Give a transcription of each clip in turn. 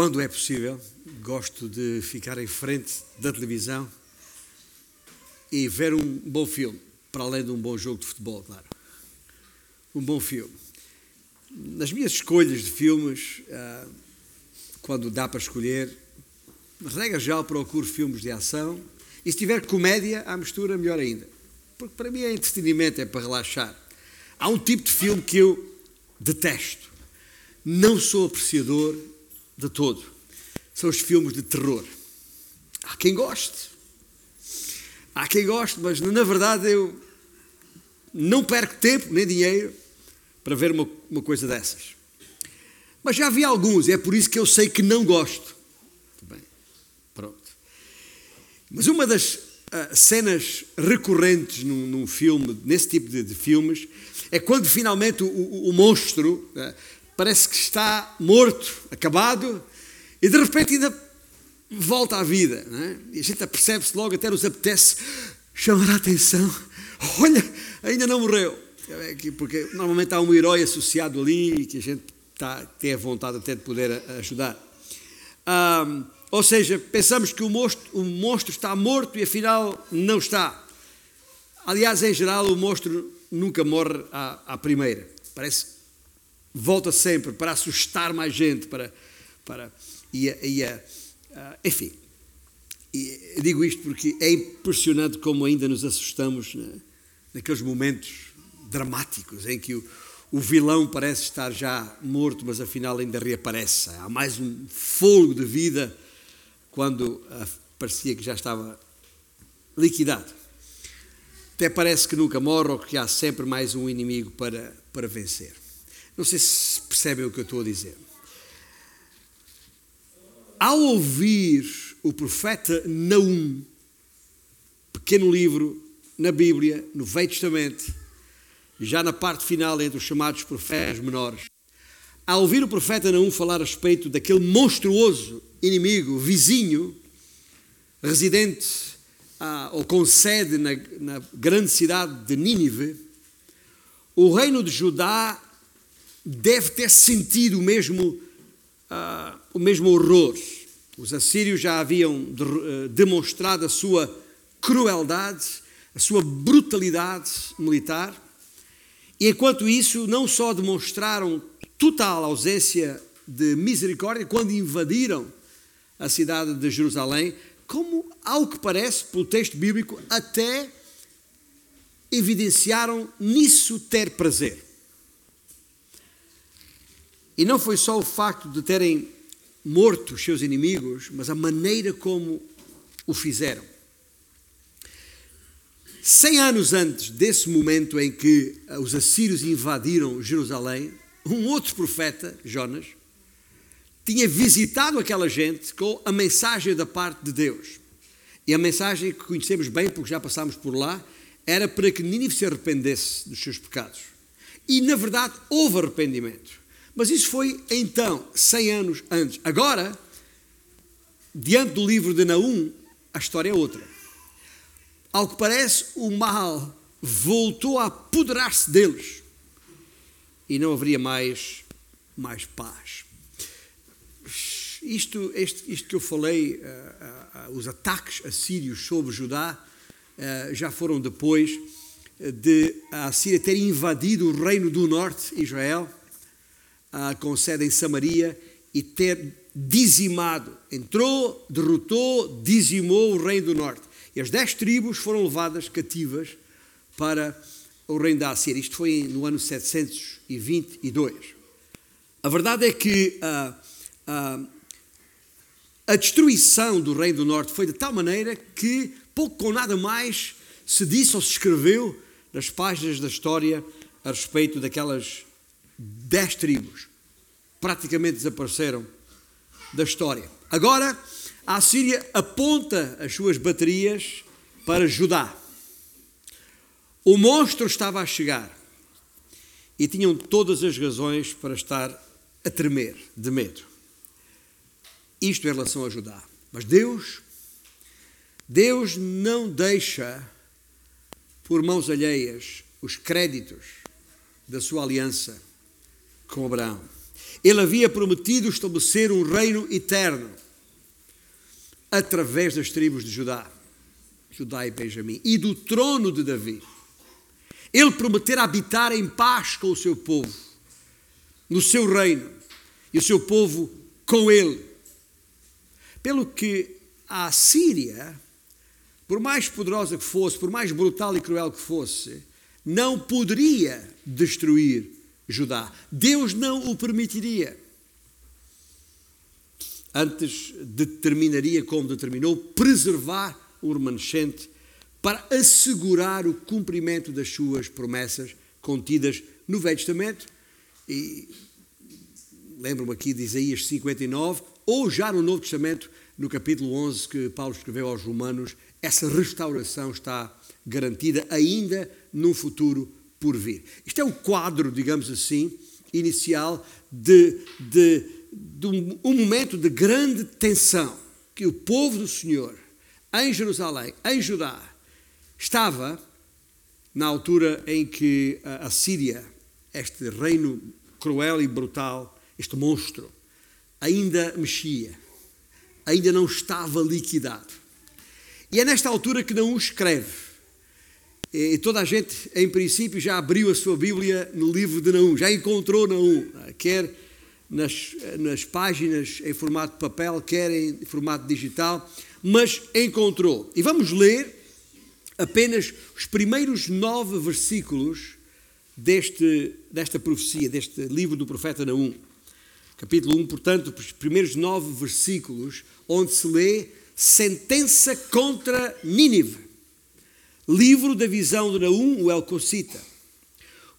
quando é possível, gosto de ficar em frente da televisão e ver um bom filme, para além de um bom jogo de futebol, claro. Um bom filme. Nas minhas escolhas de filmes, ah, quando dá para escolher, regra já procuro filmes de ação e se tiver comédia à mistura, melhor ainda. Porque para mim é entretenimento, é para relaxar. Há um tipo de filme que eu detesto. Não sou apreciador de todo. São os filmes de terror. Há quem goste. Há quem goste, mas na verdade eu não perco tempo nem dinheiro para ver uma, uma coisa dessas. Mas já vi alguns, e é por isso que eu sei que não gosto. Bem, pronto. Mas uma das uh, cenas recorrentes num, num, filme, nesse tipo de, de, filmes, é quando finalmente o, o, o monstro uh, parece que está morto, acabado, e de repente ainda volta à vida. É? E a gente percebe-se logo, até nos apetece chamar a atenção. Olha, ainda não morreu. É porque normalmente há um herói associado ali que a gente está, tem a vontade até de poder ajudar. Ou seja, pensamos que o monstro, o monstro está morto e afinal não está. Aliás, em geral, o monstro nunca morre à, à primeira. Parece volta sempre para assustar mais gente, para, para e, e uh, enfim. E digo isto porque é impressionante como ainda nos assustamos né, naqueles momentos dramáticos em que o, o vilão parece estar já morto, mas afinal ainda reaparece. Há mais um fogo de vida quando parecia que já estava liquidado. Até parece que nunca morre ou que há sempre mais um inimigo para, para vencer. Não sei se percebem o que eu estou a dizer. Ao ouvir o profeta Naum, pequeno livro na Bíblia, no Velho Testamento, já na parte final entre os chamados profetas menores, ao ouvir o profeta Naum falar a respeito daquele monstruoso inimigo, vizinho, residente ah, ou com sede na, na grande cidade de Nínive, o reino de Judá deve ter sentido o mesmo, ah, o mesmo horror. Os assírios já haviam de, uh, demonstrado a sua crueldade, a sua brutalidade militar, e enquanto isso, não só demonstraram total ausência de misericórdia quando invadiram a cidade de Jerusalém, como, ao que parece, pelo texto bíblico, até evidenciaram nisso ter prazer. E não foi só o facto de terem morto os seus inimigos, mas a maneira como o fizeram. Cem anos antes desse momento em que os assírios invadiram Jerusalém, um outro profeta, Jonas, tinha visitado aquela gente com a mensagem da parte de Deus. E a mensagem que conhecemos bem, porque já passámos por lá, era para que Nínive se arrependesse dos seus pecados. E, na verdade, houve arrependimento. Mas isso foi então, 100 anos antes. Agora, diante do livro de Naum, a história é outra. Ao que parece, o mal voltou a apoderar-se deles e não haveria mais, mais paz isto, este, isto que eu falei, uh, uh, os ataques assírios sobre Judá, uh, já foram depois de a Síria ter invadido o reino do norte, Israel, com sede em Samaria, e ter dizimado, entrou, derrotou, dizimou o reino do norte. E as dez tribos foram levadas cativas para o reino da Assíria. Isto foi no ano 722. A verdade é que uh, uh, a destruição do Reino do Norte foi de tal maneira que pouco ou nada mais se disse ou se escreveu nas páginas da história a respeito daquelas dez tribos. Praticamente desapareceram da história. Agora, a Assíria aponta as suas baterias para Judá. O monstro estava a chegar e tinham todas as razões para estar a tremer de medo. Isto em relação a Judá. Mas Deus, Deus não deixa por mãos alheias os créditos da sua aliança com Abraão. Ele havia prometido estabelecer um reino eterno através das tribos de Judá, Judá e Benjamim, e do trono de Davi. Ele prometera habitar em paz com o seu povo, no seu reino, e o seu povo com ele. Pelo que a Síria, por mais poderosa que fosse, por mais brutal e cruel que fosse, não poderia destruir Judá. Deus não o permitiria. Antes determinaria, como determinou, preservar o remanescente para assegurar o cumprimento das suas promessas contidas no Velho Testamento. E lembro-me aqui de Isaías 59, ou já no Novo Testamento, no capítulo 11 que Paulo escreveu aos Romanos, essa restauração está garantida ainda num futuro por vir. Isto é o quadro, digamos assim, inicial de, de, de um, um momento de grande tensão que o povo do Senhor, em Jerusalém, em Judá, estava na altura em que a Síria, este reino cruel e brutal, este monstro, ainda mexia, ainda não estava liquidado. E é nesta altura que não o escreve e toda a gente, em princípio, já abriu a sua Bíblia no livro de Naum, já encontrou Naum, quer nas, nas páginas em formato de papel, quer em formato digital, mas encontrou. E vamos ler apenas os primeiros nove versículos deste, desta profecia, deste livro do profeta Naum. Capítulo 1, portanto, os primeiros nove versículos, onde se lê sentença contra Nínive. Livro da visão de Naum, o Elcocita.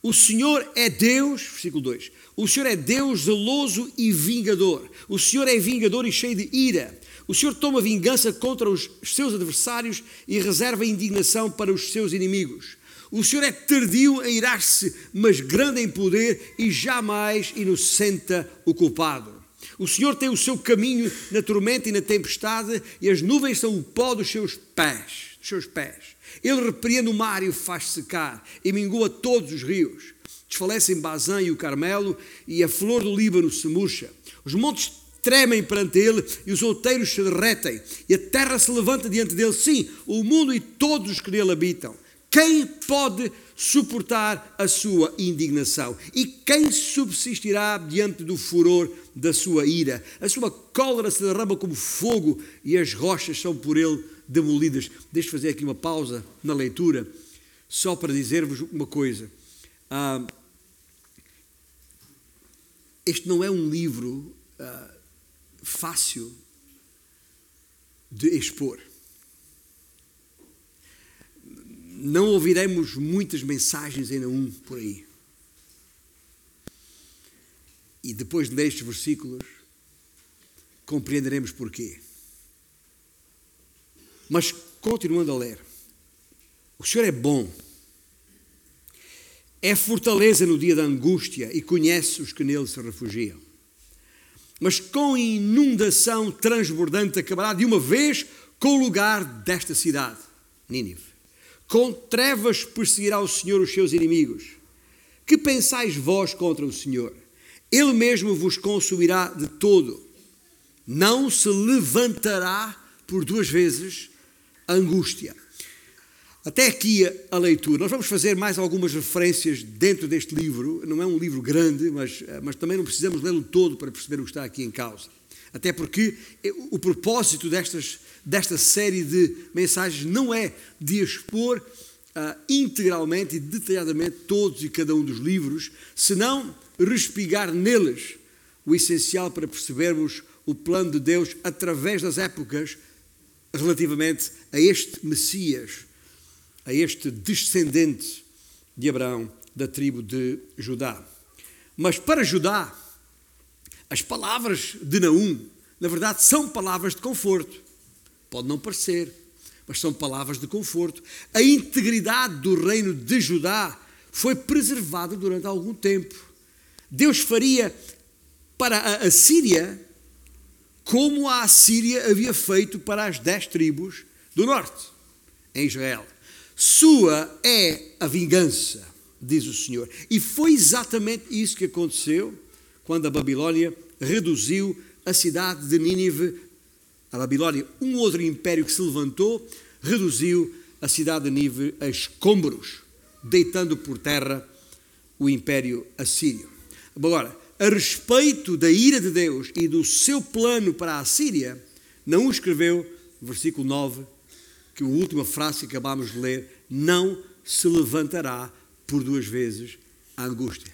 O Senhor é Deus, versículo 2. O Senhor é Deus zeloso e vingador. O Senhor é vingador e cheio de ira. O Senhor toma vingança contra os seus adversários e reserva indignação para os seus inimigos. O Senhor é tardio em irar-se, mas grande em poder e jamais inocenta o culpado. O Senhor tem o seu caminho na tormenta e na tempestade, e as nuvens são o pó dos seus pés, dos seus pés. Ele repreende o mar e o faz secar, e mingua todos os rios. Desfalecem Bazã e o Carmelo, e a flor do Líbano se murcha. Os montes tremem perante ele, e os outeiros se derretem, e a terra se levanta diante dele. Sim, o mundo e todos os que nele habitam. Quem pode suportar a sua indignação? E quem subsistirá diante do furor da sua ira? A sua cólera se derrama como fogo, e as rochas são por ele demolidas. Deixe fazer aqui uma pausa na leitura, só para dizer-vos uma coisa. Ah, este não é um livro ah, fácil de expor. Não ouviremos muitas mensagens ainda um por aí. E depois de ler estes versículos, compreenderemos porquê. Mas continuando a ler, o Senhor é bom, é fortaleza no dia da angústia e conhece os que nele se refugiam. Mas com inundação transbordante acabará de uma vez com o lugar desta cidade, Nínive. Com trevas perseguirá o Senhor os seus inimigos. Que pensais vós contra o Senhor? Ele mesmo vos consumirá de todo. Não se levantará por duas vezes angústia. Até aqui a, leitura. Nós vamos fazer mais algumas referências dentro deste livro. Não é um livro grande, mas, eh, mas também não precisamos lê-lo todo para perceber o que está aqui em causa. Até porque o propósito destas, desta série de mensagens não é de expor uh, integralmente e detalhadamente todos e cada um dos livros, senão respigar neles o essencial para percebermos o plano de Deus através das épocas relativamente a este Messias, a este descendente de Abraão, da tribo de Judá. Mas para Judá, as palavras de Naum, na verdade, são palavras de conforto. Pode não parecer, mas são palavras de conforto. A integridade do reino de Judá foi preservada durante algum tempo. Deus faria para a Síria como a Assíria havia feito para as dez tribos do norte, em Israel. Sua é a vingança, diz o Senhor. E foi exatamente isso que aconteceu quando a Babilônia reduziu a cidade de Nínive. A Babilônia, um outro império que se levantou, reduziu a cidade de Nínive a escombros, deitando por terra o império assírio. Agora, a respeito da ira de Deus e do seu plano para a Síria, não o escreveu, versículo 9, que a última frase que acabámos de ler, não se levantará por duas vezes a angústia.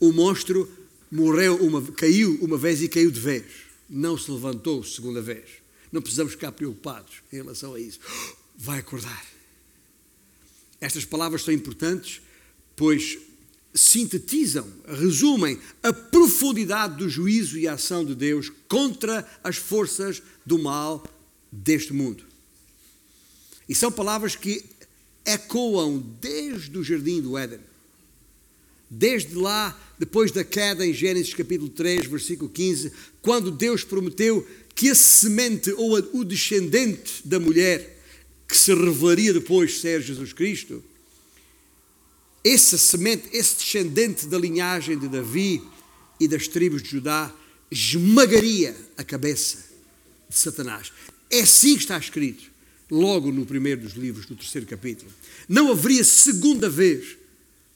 O monstro morreu uma, caiu uma vez e caiu de vez. Não se levantou segunda vez. Não precisamos ficar preocupados em relação a isso. Vai acordar. Estas palavras são importantes, pois sintetizam, resumem a profundidade do juízo e a ação de Deus contra as forças do mal deste mundo. E são palavras que ecoam desde o jardim do Éden. Desde lá, depois da queda em Gênesis capítulo 3, versículo 15, quando Deus prometeu que a semente ou o descendente da mulher, que se revelaria depois ser Jesus Cristo, essa semente, esse descendente da linhagem de Davi e das tribos de Judá, esmagaria a cabeça de Satanás. É assim que está escrito, logo no primeiro dos livros, do terceiro capítulo. Não haveria segunda vez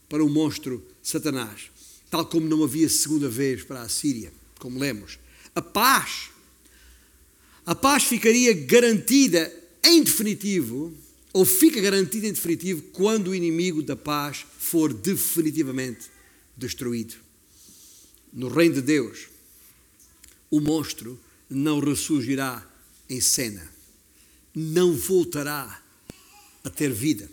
para o monstro Satanás, tal como não havia segunda vez para a Síria, como lemos. A paz, a paz ficaria garantida em definitivo ou fica garantido em definitivo quando o inimigo da paz for definitivamente destruído. No reino de Deus, o monstro não ressurgirá em cena, não voltará a ter vida.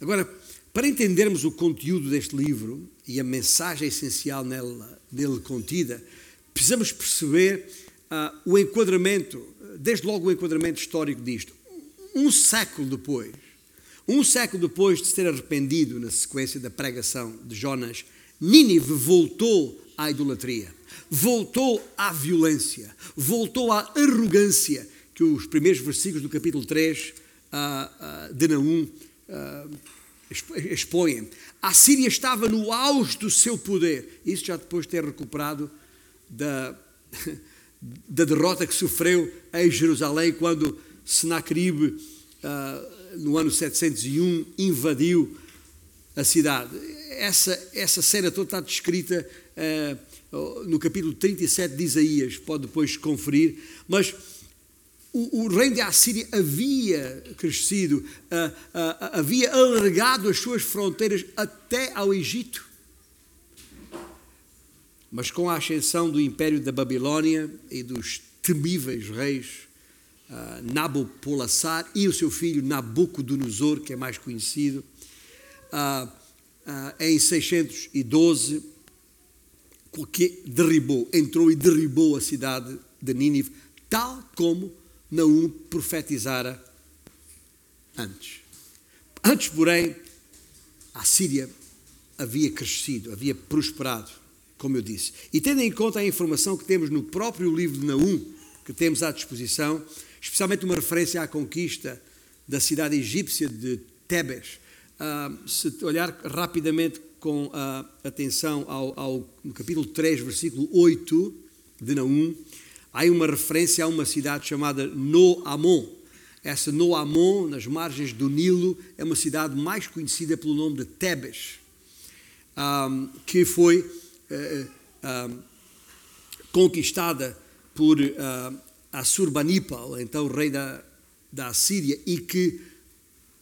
Agora, para entendermos o conteúdo deste livro e a mensagem essencial nele, nele contida, precisamos perceber uh, o enquadramento, desde logo o enquadramento histórico disto um século depois, um século depois de se ter arrependido na sequência da pregação de Jonas, Nínive voltou à idolatria, voltou à violência, voltou à arrogância que os primeiros versículos do capítulo 3 uh, uh, de Naum uh, expõem. A Síria estava no auge do seu poder, isso já depois de ter recuperado da, da derrota que sofreu em Jerusalém quando Senaqueribe, uh, no ano 701, invadiu a cidade. Essa, essa cena toda está descrita uh, no capítulo 37 de Isaías, pode depois conferir, mas o, o reino de Assíria havia crescido, uh, havia alargado as suas fronteiras até ao Egito. Mas com a ascensão do império da Babilônia e dos temíveis reis uh, Nabopolassar e o seu filho Nabucodonosor, que é mais conhecido, uh, uh, em 612, que derribou, entrou e derribou a cidade de Nínive, tal como Naum profetizara antes. Antes, porém, a Síria havia crescido, havia prosperado, como eu disse. E tendo em conta a informação que temos no próprio livro de Naum, que temos à disposição, especialmente uma referência à conquista da cidade egípcia de Tebes. Uh, se olhar rapidamente com uh, atenção ao, ao, capítulo 3, versículo 8 de Naum, há uma referência a uma cidade chamada Noamon. Essa Noamon, nas margens do Nilo, é uma cidade mais conhecida pelo nome de Tebes, um, ah, que foi uh, conquistada por uh, Assurbanipal, então rei da, da Assíria, e que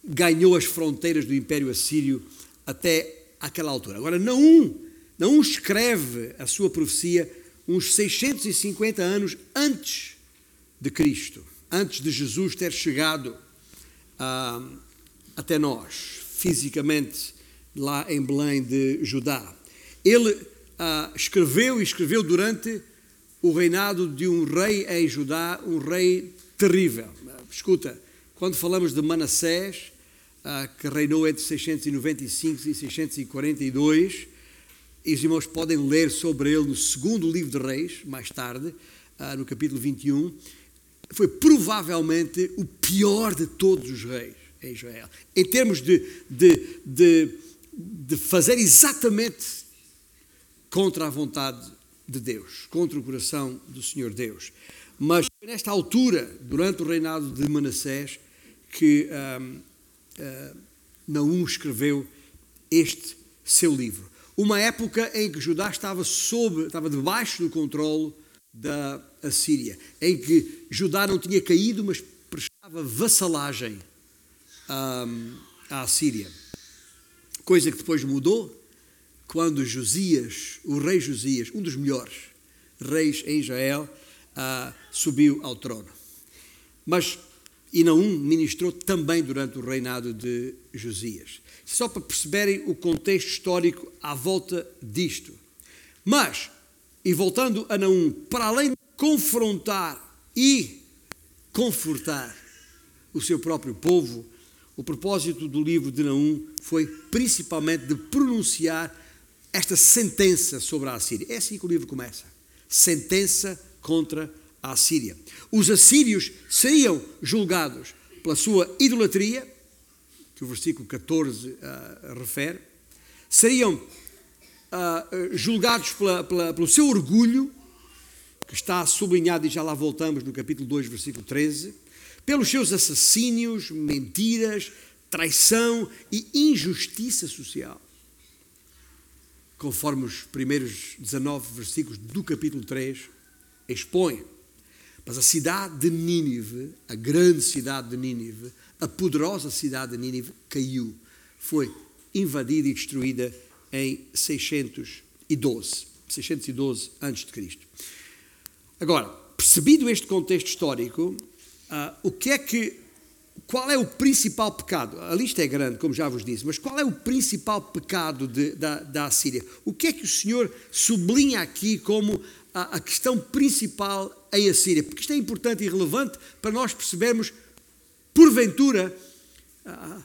ganhou as fronteiras do Império Assírio até aquela altura. Agora, Naum, Naum escreve a sua profecia uns 650 anos antes de Cristo, antes de Jesus ter chegado ah, até nós, fisicamente, lá em Belém de Judá. Ele ah, escreveu e escreveu durante o reinado de um rei em Judá, um rei terrível. Escuta, quando falamos de Manassés, ah, que reinou entre 695 e 642, e os irmãos podem ler sobre ele no segundo livro de Reis, mais tarde, ah, no capítulo 21, foi provavelmente o pior de todos os reis em Israel. Em termos de, de, de, de fazer exatamente contra a vontade de Deus, contra o coração do Senhor Deus. Mas nesta altura, durante o reinado de Manassés, que um, uh, Naum escreveu este seu livro. Uma época em que Judá estava sob, estava debaixo do controle da Assíria, em que Judá não tinha caído, mas prestava vassalagem um, à Assíria. Coisa que depois mudou quando Josias, o rei Josias, um dos melhores reis em Israel, uh, subiu ao trono. Mas e Naum ministrou também durante o reinado de Josias. Só para perceberem o contexto histórico à volta disto. Mas, e voltando a Naum, para além de confrontar e confortar o seu próprio povo, o propósito do livro de Naum foi principalmente de pronunciar esta sentença sobre a Assíria. É assim que o livro começa. Sentença contra a à Síria. Os assírios seriam julgados pela sua idolatria, que o versículo 14 uh, refere, seriam uh, julgados pela, pela, pelo seu orgulho, que está sublinhado e já lá voltamos no capítulo 2, versículo 13, pelos seus assassínios, mentiras, traição e injustiça social. Conforme os primeiros 19 versículos do capítulo 3 expõem. Mas a cidade de Nínive, a grande cidade de Nínive, a poderosa cidade de Nínive, caiu. Foi invadida e destruída em 612, 612 a.C. Agora, percebido este contexto histórico, uh, o que é que, qual é o principal pecado? A lista é grande, como já vos disse, mas qual é o principal pecado de, da, da Assíria? O que é que o Senhor sublinha aqui como a, a questão principal em Assíria, porque isto é importante e relevante para nós percebermos, porventura, ah,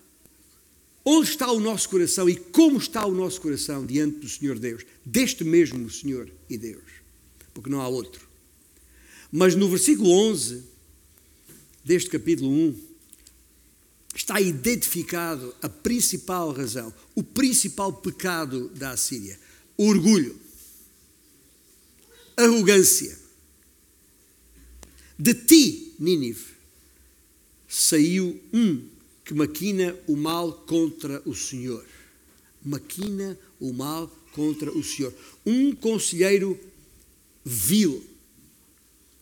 onde está o nosso coração e como está o nosso coração diante do Senhor Deus, deste mesmo Senhor e Deus, porque não há outro. Mas no versículo 11 deste capítulo 1, está identificado a principal razão, o principal pecado da Assíria: orgulho, arrogância de ti, Nínive, saiu um que maquina o mal contra o Senhor. Maquina o mal contra o Senhor. Um conselheiro vil.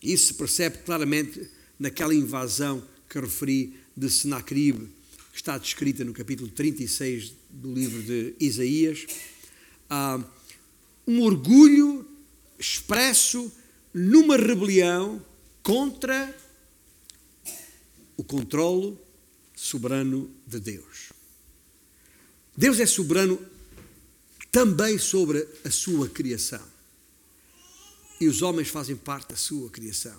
Isso se percebe claramente naquela invasão que referi de Senacribe, que está descrita no capítulo 36 do livro de Isaías. Ah, um orgulho expresso numa rebelião contra o controlo soberano de Deus. Deus é soberano também sobre a sua criação. E os homens fazem parte da sua criação.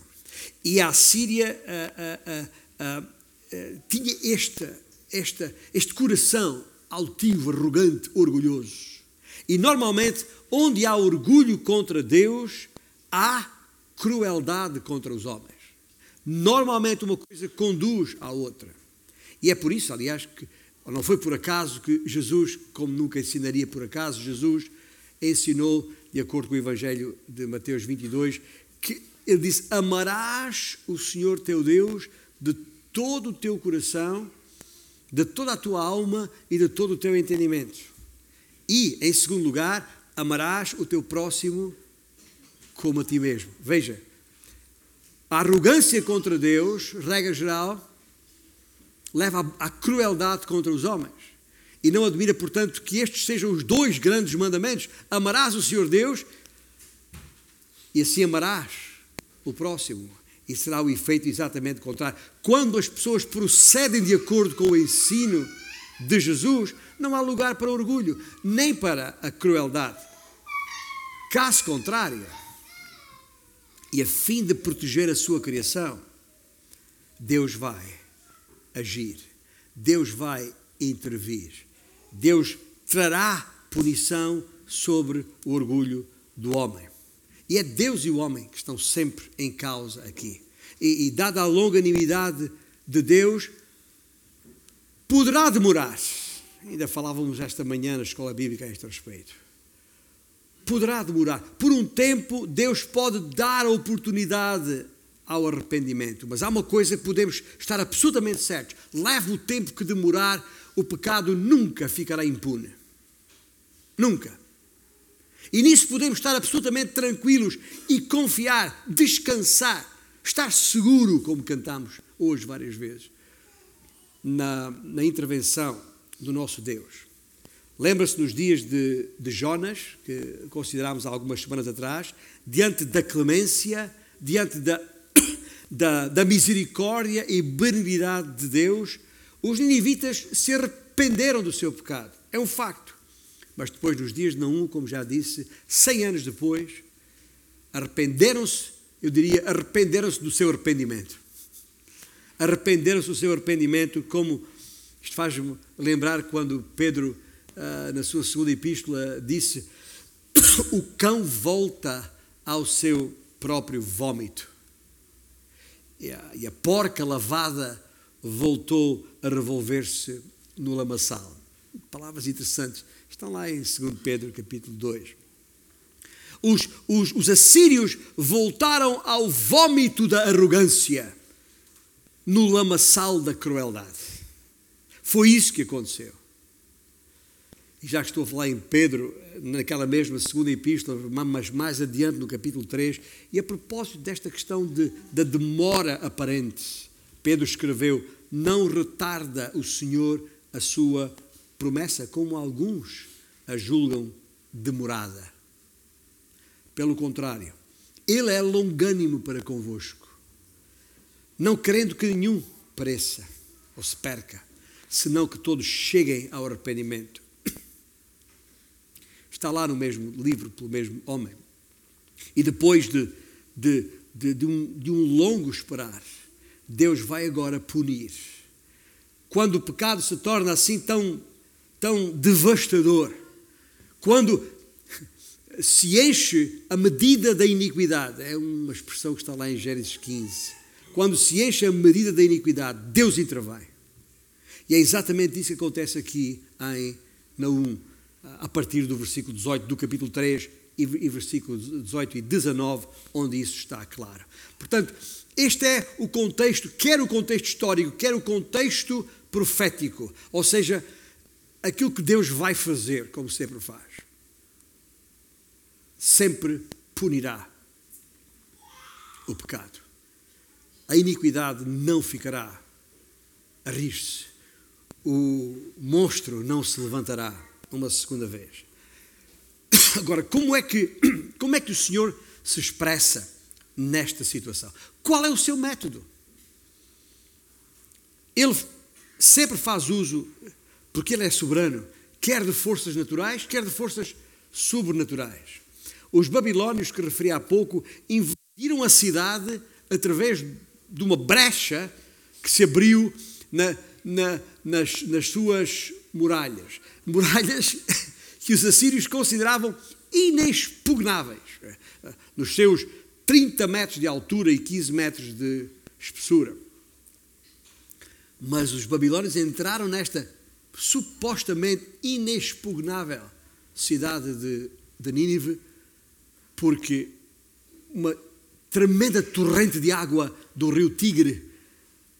E a Síria tinha esta, esta, este coração altivo, arrogante, orgulhoso. E normalmente, onde há orgulho contra Deus, há crueldade contra os homens. Normalmente uma coisa conduz à outra. E é por isso, aliás, que não foi por acaso que Jesus, como nunca ensinaria por acaso, Jesus ensinou, de acordo com o Evangelho de Mateus 22, que ele disse: Amarás o Senhor teu Deus de todo o teu coração, de toda a tua alma e de todo o teu entendimento. E, em segundo lugar, amarás o teu próximo como a ti mesmo. Veja, a arrogância contra Deus, regra geral, leva à crueldade contra os homens. E não admira, portanto, que estes sejam os dois grandes mandamentos: amarás o Senhor Deus e assim amarás o próximo. E será o efeito exatamente contrário. Quando as pessoas procedem de acordo com o ensino de Jesus, não há lugar para orgulho, nem para a crueldade. Caso contrário, e a fim de proteger a sua criação, Deus vai agir, Deus vai intervir, Deus trará punição sobre o orgulho do homem. E é Deus e o homem que estão sempre em causa aqui. E, e dada a longanimidade de Deus, poderá demorar. Ainda falávamos esta manhã na escola bíblica a este respeito. poderá demorar. Por um tempo, Deus pode dar a oportunidade ao arrependimento. Mas há uma coisa que podemos estar absolutamente certos: leve o tempo que demorar, o pecado nunca ficará impune. Nunca. E nisso podemos estar absolutamente tranquilos e confiar, descansar, estar seguro, como cantamos hoje várias vezes, na, na intervenção do nosso Deus. Lembra-se nos dias de, de Jonas, que considerámos há algumas semanas atrás, diante da clemência, diante da, da, da misericórdia e benignidade de Deus, os ninivitas se arrependeram do seu pecado. É um facto. Mas depois dos dias de Naum, como já disse, cem anos depois, arrependeram-se, eu diria, arrependeram-se do seu arrependimento. Arrependeram-se do seu arrependimento, como isto faz-me lembrar quando Pedro uh, na sua segunda epístola, disse: O cão volta ao seu próprio vômito. E a porca lavada voltou a revolver-se no lamaçal. Palavras interessantes. Estão lá em 2 Pedro, capítulo 2. Os, os, os assírios voltaram ao vômito da arrogância, no lamaçal da crueldade. Foi isso que aconteceu e já estou a falar em Pedro, naquela mesma segunda epístola, mas mais adiante no capítulo 3, e a propósito desta questão de, da demora aparente, Pedro escreveu: Não retarda o Senhor a sua promessa, como alguns a julgam demorada. Pelo contrário, Ele é longânimo para convosco, não querendo que nenhum pereça ou se perca, senão que todos cheguem ao arrependimento. Está lá no mesmo livro, pelo mesmo homem. E depois de, de, de, de, um, de um longo esperar, Deus vai agora punir. Quando o pecado se torna assim tão, tão devastador, quando se enche a medida da iniquidade, é uma expressão que está lá em Gênesis 15. Quando se enche a medida da iniquidade, Deus intervém. E é exatamente isso que acontece aqui em Naum a partir do versículo 18 do capítulo 3 e, versículo 18 e 19, onde isso está claro. Portanto, este é o contexto, quer o contexto histórico, quer o contexto profético, ou seja, aquilo que Deus vai fazer, como sempre faz. Sempre punirá o pecado. A iniquidade não ficará a rir-se. O monstro não se levantará uma segunda vez. Agora, como é que, como é que o Senhor se expressa nesta situação? Qual é o seu método? Ele sempre faz uso, porque ele é soberano, quer de forças naturais, quer de forças sobrenaturais. Os babilónios que referi há pouco invadiram a cidade através de uma brecha que se abriu na, na, nas, nas suas muralhas. Muralhas que os assírios consideravam inexpugnáveis. Nos seus 30 metros de altura e 15 metros de espessura. Mas os babilônios entraram nesta supostamente inexpugnável cidade de, de Nínive, porque uma tremenda torrente de água do rio Tigre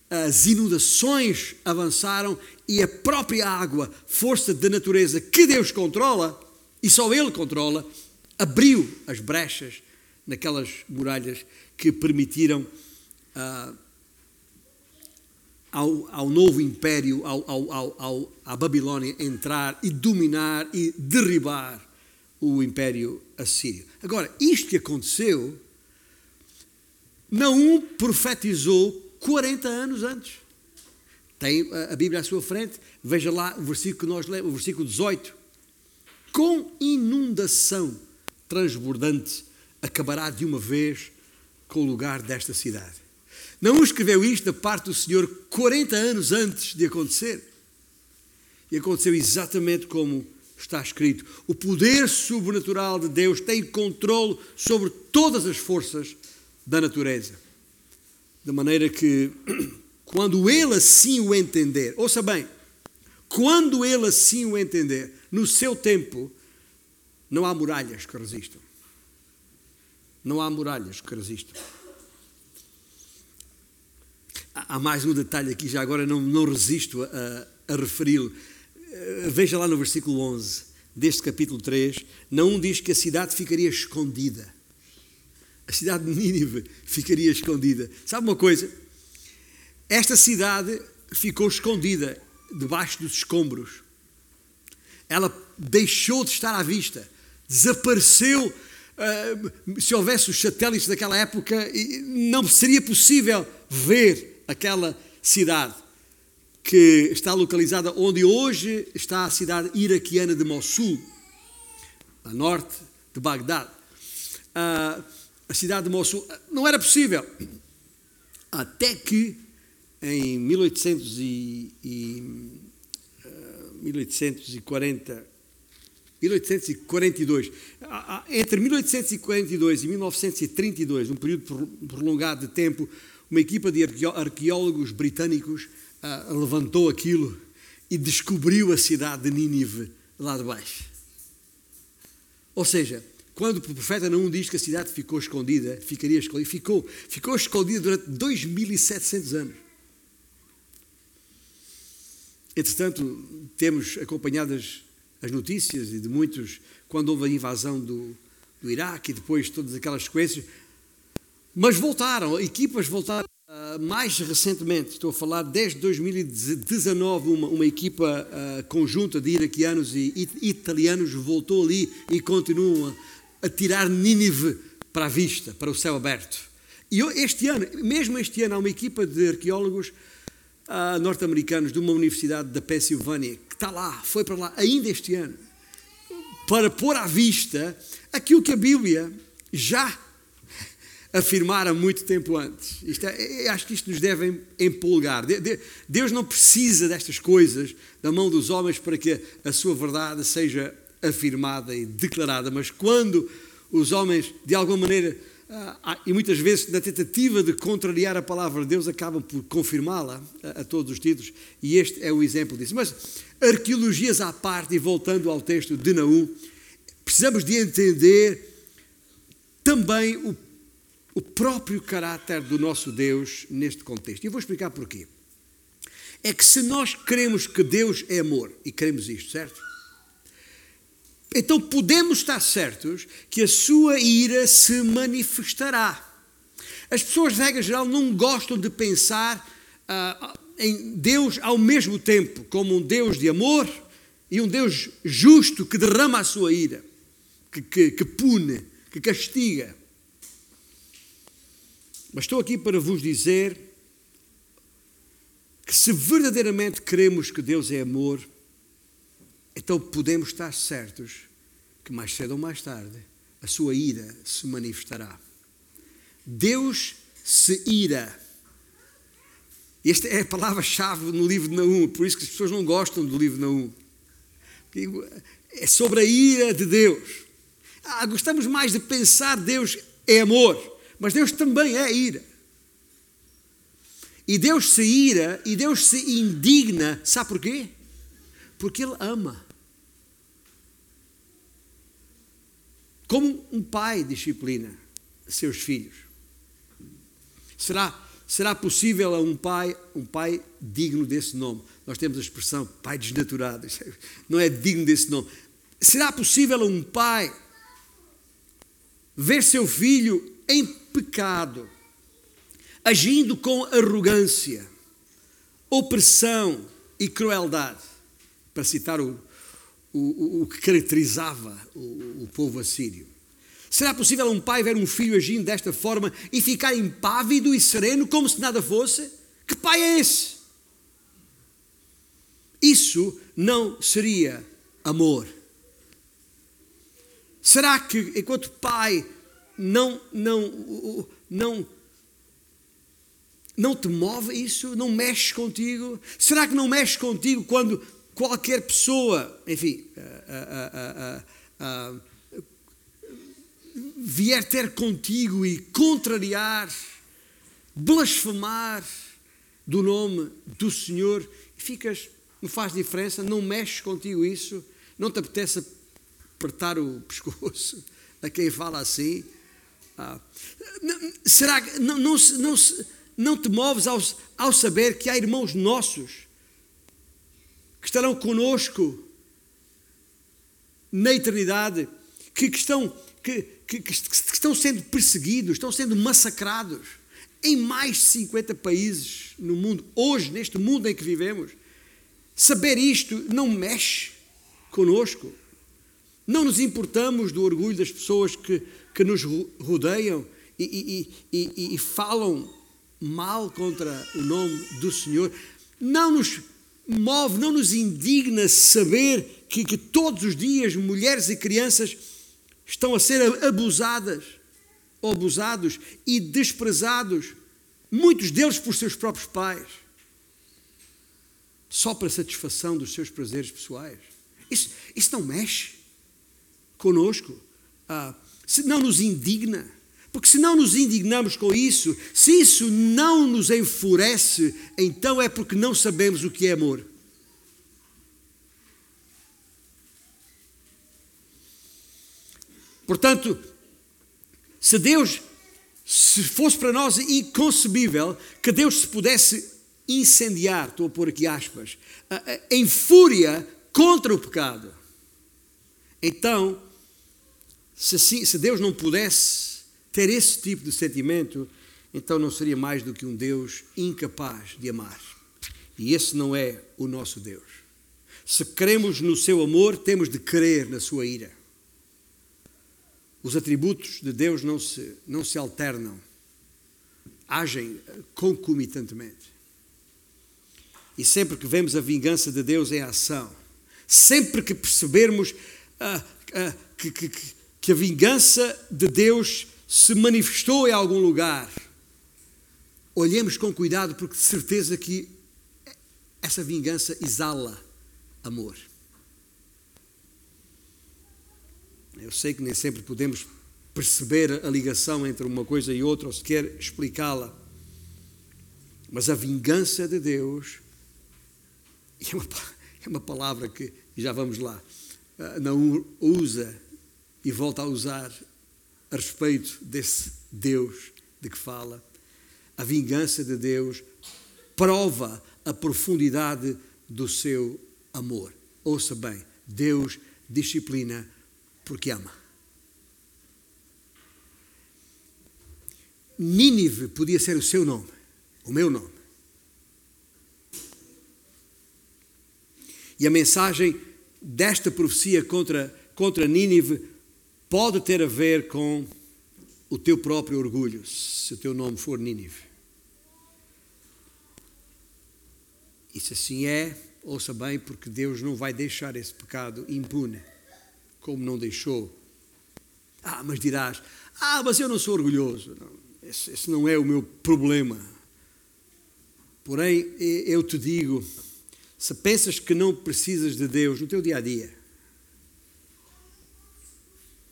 as inundações avançaram e a própria água, força da natureza que Deus controla, e só Ele controla, abriu as brechas naquelas muralhas que permitiram ah, ao, ao, novo império, ao, ao, ao, à Babilónia, entrar e dominar e derribar o império assírio. Agora, isto que aconteceu, Naum profetizou 40 anos antes. Tem a Bíblia à sua frente, veja lá o versículo que nós lemos, o versículo 18. Com inundação transbordante acabará de uma vez com o lugar desta cidade. Não escreveu isto da parte do Senhor 40 anos antes de acontecer. E aconteceu exatamente como está escrito. O poder sobrenatural de Deus tem controle sobre todas as forças da natureza. De maneira que, quando ele assim o entender, ouça bem, quando ele assim o entender, no seu tempo, Não há muralhas que resistam. Não há muralhas que resistam. Há mais um detalhe aqui, já agora não, não resisto a, a referi-lo. Eh, veja lá no versículo 11 deste capítulo 3. Não diz que a cidade ficaria escondida. A cidade de Nínive ficaria escondida. Sabe uma coisa? Esta cidade ficou escondida debaixo dos escombros. Ela deixou de estar à vista, desapareceu. Uh, se houvesse os satélites daquela época, não seria possível ver aquela cidade que está localizada onde hoje está a cidade iraquiana de Mossul, a norte de Bagdad. Uh, a cidade de Mossul não era possível até que em 1800 e, e, uh, 1840, 1842, entre 1842 e 1932, um período prolongado de tempo, uma equipa de arqueólogos britânicos uh, levantou aquilo e descobriu a cidade de Nínive lá de baixo. Ou seja, quando o profeta não diz que a cidade ficou escondida, ficaria escondida, ficou, ficou escondida durante 2700 anos. Entretanto, temos acompanhado as, as notícias e de muitos, quando houve a invasão do, do Iraque e depois todas aquelas sequências, mas voltaram, equipas voltaram. Uh, mais recentemente, estou a falar desde 2019, uma, uma equipa uh, conjunta de iraquianos e it, italianos voltou ali e continuam a, a tirar Nínive para a vista, para o céu aberto. E este ano, mesmo este ano, há uma equipa de arqueólogos uh, norte-americanos de uma universidade da Pensilvânia, que está lá, foi para lá, ainda este ano, para pôr à vista aquilo que a Bíblia já afirmara muito tempo antes. Isto é, acho que isto nos deve empolgar. Deus não precisa destas coisas da mão dos homens para que a sua verdade seja afirmada e declarada, mas quando os homens, de alguma maneira, ah, ah, e muitas vezes na tentativa de contrariar a palavra de Deus, acabam por confirmá-la a, todos os títulos, e este é o exemplo disso. Mas arqueologias à parte, e voltando ao texto de Naum, precisamos de entender também o, o próprio caráter do nosso Deus neste contexto. E eu vou explicar porquê. É que se nós queremos que Deus é amor, e queremos isto, certo? Então podemos estar certos que a sua ira se manifestará. As pessoas, de regra geral, não gostam de pensar uh, em Deus ao mesmo tempo como um Deus de amor e um Deus justo que derrama a sua ira, que, que, que pune, que castiga. Mas estou aqui para vos dizer que se verdadeiramente queremos que Deus é amor, então podemos estar certos que mais cedo ou mais tarde a sua ira se manifestará. Deus se ira. Esta é a palavra-chave no livro de Naum, por isso que as pessoas não gostam do livro de Naum. É sobre a ira de Deus. Ah, gostamos mais de pensar Deus é amor, mas Deus também é ira. E Deus se ira e Deus se indigna, sabe porquê? Porque Ele ama. Como um pai disciplina seus filhos? Será, será possível a um pai, um pai digno desse nome? Nós temos a expressão pai desnaturado, não é digno desse nome. Será possível a um pai ver seu filho em pecado, agindo com arrogância, opressão e crueldade? Para citar o, o, o que caracterizava o, o povo assírio. Será possível um pai ver um filho agindo desta forma e ficar impávido e sereno como se nada fosse? Que pai é esse? Isso não seria amor. Será que enquanto pai não não não não te move isso? Não mexe contigo? Será que não mexe contigo quando qualquer pessoa, enfim, uh, uh, uh, vier ter contigo e contrariar, blasfemar do nome do Senhor, ficas, não faz diferença, não mexes contigo isso, não te apetece apertar o pescoço a quem fala assim. Ah, será que não, não, não, não te moves ao, ao saber que há irmãos nossos que estarão conosco na eternidade, que, que estão, que, que, que, estão sendo perseguidos, estão sendo massacrados em mais de 50 países no mundo, hoje, neste mundo em que vivemos. Saber isto não mexe conosco. Não nos importamos do orgulho das pessoas que, que nos rodeiam e, e, e, e falam mal contra o nome do Senhor. Não nos move, não nos indigna saber que, que todos os dias mulheres e crianças estão a ser abusadas, abusados e desprezados, muitos deles por seus próprios pais, só para satisfação dos seus prazeres pessoais. Isso, isso não mexe conosco, ah, se não nos indigna. Porque se não nos indignamos com isso, se isso não nos enfurece, então é porque não sabemos o que é amor. Portanto, se Deus, se fosse para nós inconcebível que Deus se pudesse incendiar, estou a pôr aqui aspas, em fúria contra o pecado, então, se, se Deus não pudesse ter esse tipo de sentimento, então não seria mais do que um Deus incapaz de amar. E esse não é o nosso Deus. Se cremos no seu amor, temos de crer na sua ira. Os atributos de Deus não se, não se alternam, agem concomitantemente. E sempre que vemos a vingança de Deus em ação, sempre que percebermos ah, ah, que, que, que a vingança de Deus se manifestou em algum lugar, olhemos com cuidado, porque de certeza que essa vingança exala amor. Eu sei que nem sempre podemos perceber a ligação entre uma coisa e outra, ou sequer explicá-la. Mas a vingança de Deus é uma, é uma palavra que, já vamos lá, ah, não usa e volta a usar a respeito desse Deus de que fala. A vingança de Deus prova a profundidade do seu amor. Ouça bem, Deus disciplina porque ama. Nínive podia ser o seu nome, o meu nome. E a mensagem desta profecia contra, contra Nínive pode ter a ver com o teu próprio orgulho, se o teu nome for Nínive. E se assim é, ouça bem, porque Deus não vai deixar esse pecado impune, como não deixou. Ah, mas dirás, ah, mas eu não sou orgulhoso. Não, esse, esse não é o meu problema. Porém, eu te digo, se pensas que não precisas de Deus no teu dia a dia,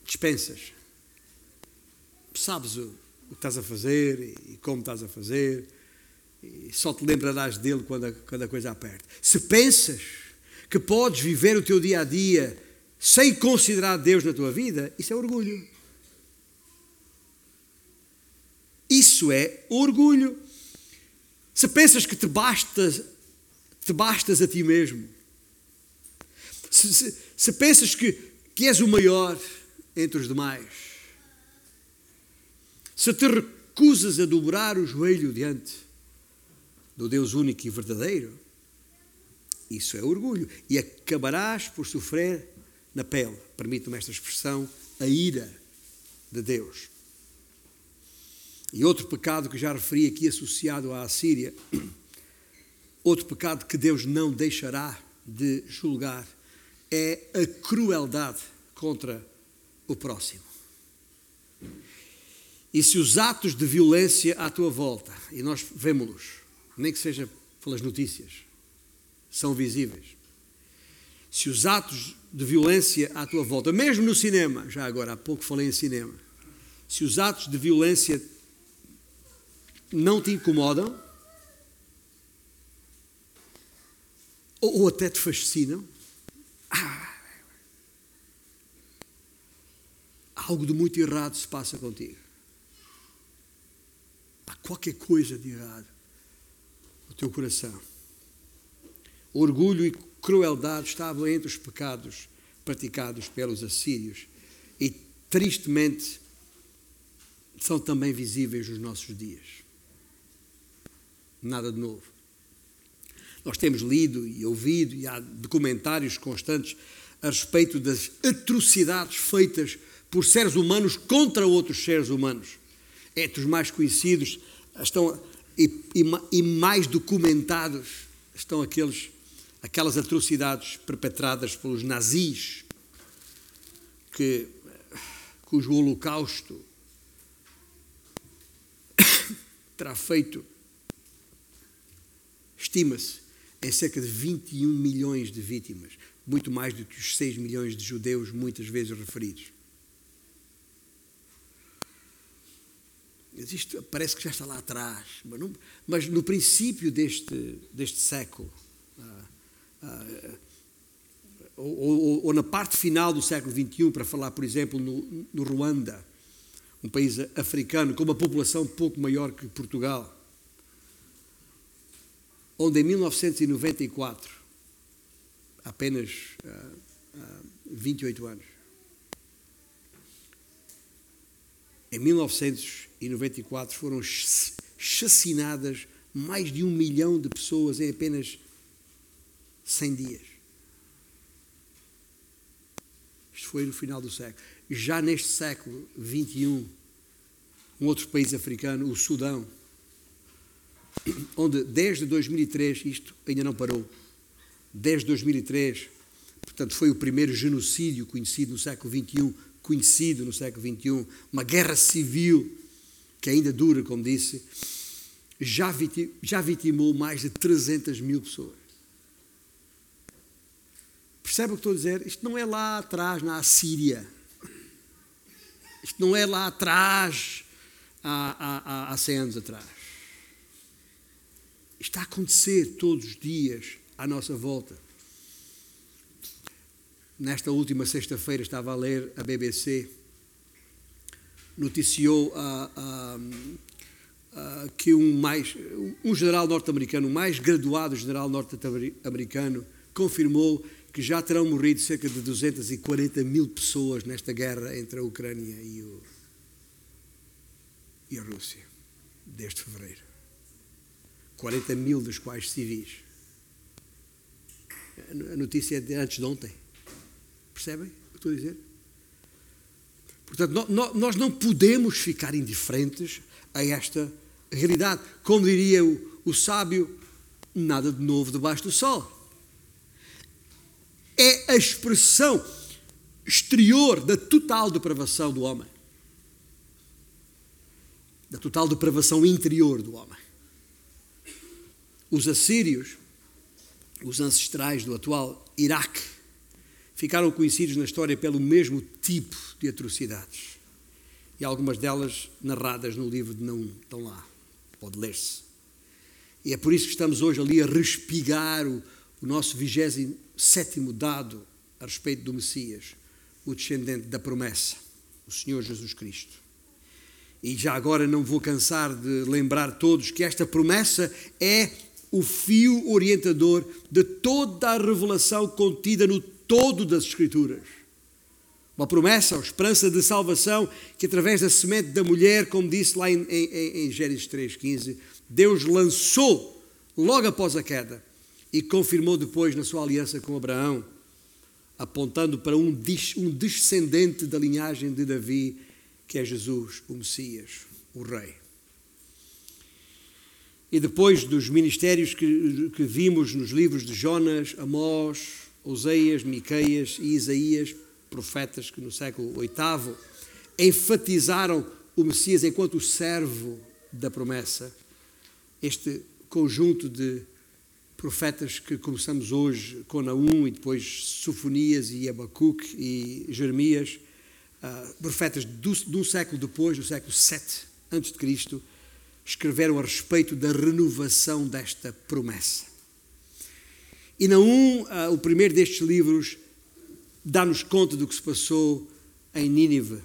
dispensas. Sabes o, o que estás a fazer e como estás a fazer, e só te lembrarás dele quando a, quando a coisa aperta. Se pensas que podes viver o teu dia a dia sem considerar Deus na tua vida, isso é orgulho. Isso é orgulho. Se pensas que te bastas, te bastas a ti mesmo, se, se, se pensas que, que és o maior, entre os demais. Se te recusas a dobrar o joelho diante do Deus único e verdadeiro, isso é orgulho. E acabarás por sofrer na pele, permite-me esta expressão, a ira de Deus. E outro pecado que já referi aqui associado à Assíria, outro pecado que Deus não deixará de julgar, é a crueldade contra o próximo. E se os atos de violência à tua volta, e nós vemos-los, nem que seja pelas notícias, são visíveis. Se os atos de violência à tua volta, mesmo no cinema, já agora há pouco falei em cinema, se os atos de violência não te incomodam, ou, até te fascinam, ah, algo de muito errado se passa contigo. Há qualquer coisa de errado no teu coração. Orgulho e crueldade estavam entre os pecados praticados pelos assírios e, tristemente, são também visíveis nos nossos dias. Nada de novo. Nós temos lido e ouvido, e há documentários constantes a respeito das atrocidades feitas por seres humanos contra outros seres humanos. Entre os mais conhecidos estão, e, e, e mais documentados estão aqueles, aquelas atrocidades perpetradas pelos nazis, que, cujo holocausto terá feito, estima-se, em cerca de 21 milhões de vítimas, muito mais do que os 6 milhões de judeus muitas vezes referidos. Isto parece que já está lá atrás, mas, não, mas no princípio deste, deste século, ah, ah, ou, ou, ou, na parte final do século XXI, para falar, por exemplo, no, no Ruanda, um país africano com uma população pouco maior que Portugal, onde em 1994, apenas uh, 28 anos, em 1994 foram chacinadas mais de um milhão de pessoas em apenas 100 dias. Isto foi no final do século. Já neste século XXI, um outro país africano, o Sudão, onde desde 2003, isto ainda não parou, desde 2003, portanto foi o primeiro genocídio conhecido no século XXI, conhecido no século XXI, uma guerra civil que ainda dura, como disse, já, já vitimou mais de 300 mil pessoas. Percebe o que estou a dizer? Isto não é lá atrás, na Síria. Isto não é lá atrás, há, há, há 100 anos atrás. Isto está a acontecer todos os dias à nossa volta. Nesta última sexta-feira estava a ler a BBC, noticiou que um, mais, um general norte-americano, o mais graduado general norte-americano, confirmou que já terão morrido cerca de 240 mil pessoas nesta guerra entre a Ucrânia e, o, e a Rússia, desde fevereiro. 40 mil dos quais civis. A notícia é de antes de ontem. Percebem o que estou a dizer? Portanto, nós não podemos ficar indiferentes a esta realidade. Como diria o, o sábio, nada de novo debaixo do sol. É a expressão exterior da total depravação do homem. Da total depravação interior do homem. Os assírios, os ancestrais do atual Iraque, ficaram conhecidos na história pelo mesmo tipo de atrocidades. E algumas delas narradas no livro de Naum, estão lá, pode ler-se. E é por isso que estamos hoje ali a respigar o, o nosso 27 dado a respeito do Messias, o descendente da promessa, o Senhor Jesus Cristo. E já agora não vou cansar de lembrar todos que esta promessa é o fio orientador de toda a revelação contida no todo das Escrituras. Uma promessa, uma esperança de salvação que, através da semente da mulher, como disse lá em, em, em Gênesis 3,15, Deus lançou logo após a queda e confirmou depois na sua aliança com Abraão, apontando para um, um descendente da linhagem de Davi, que é Jesus, o Messias, o Rei. E depois dos ministérios que, que vimos nos livros de Jonas, Amós, Oseias, Miqueias e Isaías, profetas que no século VIII enfatizaram o Messias enquanto o servo da promessa. Este conjunto de profetas que começamos hoje com Naum e depois Sofonias e Abacuque e Jeremias, uh, profetas do, do século depois, do século VII antes de Cristo, escreveram a respeito da renovação desta promessa. E Naum, uh, o primeiro destes livros, dá-nos conta do que se passou em Nínive